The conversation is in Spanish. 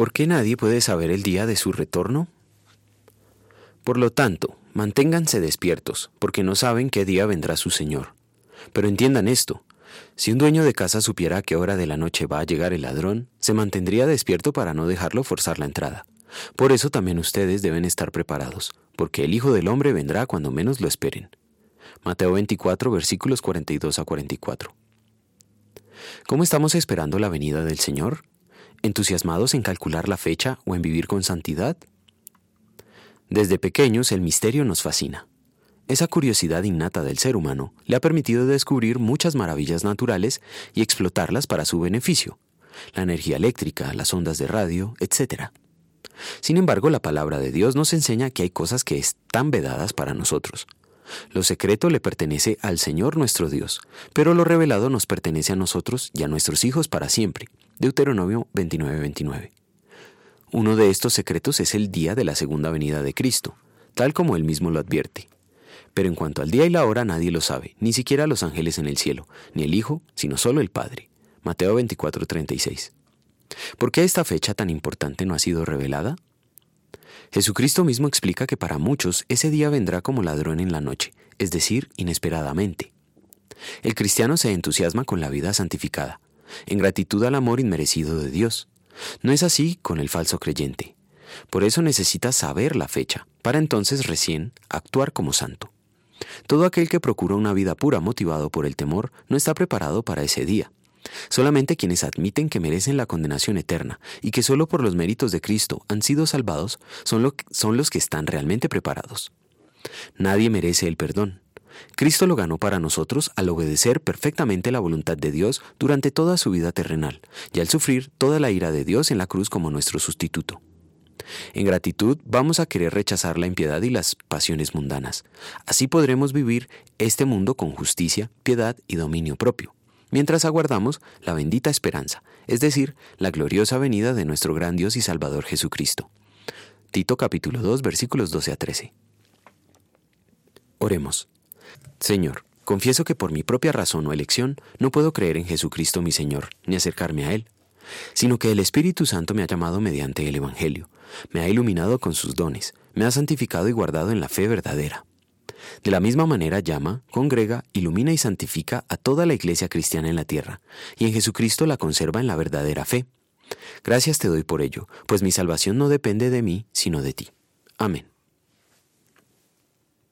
¿Por qué nadie puede saber el día de su retorno? Por lo tanto, manténganse despiertos, porque no saben qué día vendrá su Señor. Pero entiendan esto, si un dueño de casa supiera a qué hora de la noche va a llegar el ladrón, se mantendría despierto para no dejarlo forzar la entrada. Por eso también ustedes deben estar preparados, porque el Hijo del Hombre vendrá cuando menos lo esperen. Mateo 24, versículos 42 a 44. ¿Cómo estamos esperando la venida del Señor? ¿Entusiasmados en calcular la fecha o en vivir con santidad? Desde pequeños el misterio nos fascina. Esa curiosidad innata del ser humano le ha permitido descubrir muchas maravillas naturales y explotarlas para su beneficio, la energía eléctrica, las ondas de radio, etc. Sin embargo, la palabra de Dios nos enseña que hay cosas que están vedadas para nosotros. Lo secreto le pertenece al Señor nuestro Dios, pero lo revelado nos pertenece a nosotros y a nuestros hijos para siempre. Deuteronomio 29:29. Uno de estos secretos es el día de la segunda venida de Cristo, tal como él mismo lo advierte. Pero en cuanto al día y la hora nadie lo sabe, ni siquiera los ángeles en el cielo, ni el Hijo, sino solo el Padre. Mateo 24:36. ¿Por qué esta fecha tan importante no ha sido revelada? Jesucristo mismo explica que para muchos ese día vendrá como ladrón en la noche, es decir, inesperadamente. El cristiano se entusiasma con la vida santificada, en gratitud al amor inmerecido de Dios. No es así con el falso creyente. Por eso necesita saber la fecha, para entonces recién actuar como santo. Todo aquel que procura una vida pura motivado por el temor no está preparado para ese día. Solamente quienes admiten que merecen la condenación eterna y que solo por los méritos de Cristo han sido salvados son, son los que están realmente preparados. Nadie merece el perdón. Cristo lo ganó para nosotros al obedecer perfectamente la voluntad de Dios durante toda su vida terrenal y al sufrir toda la ira de Dios en la cruz como nuestro sustituto. En gratitud vamos a querer rechazar la impiedad y las pasiones mundanas. Así podremos vivir este mundo con justicia, piedad y dominio propio, mientras aguardamos la bendita esperanza, es decir, la gloriosa venida de nuestro gran Dios y Salvador Jesucristo. Tito capítulo 2 versículos 12 a 13. Oremos. Señor, confieso que por mi propia razón o elección no puedo creer en Jesucristo mi Señor, ni acercarme a Él, sino que el Espíritu Santo me ha llamado mediante el Evangelio, me ha iluminado con sus dones, me ha santificado y guardado en la fe verdadera. De la misma manera llama, congrega, ilumina y santifica a toda la iglesia cristiana en la tierra, y en Jesucristo la conserva en la verdadera fe. Gracias te doy por ello, pues mi salvación no depende de mí, sino de ti. Amén.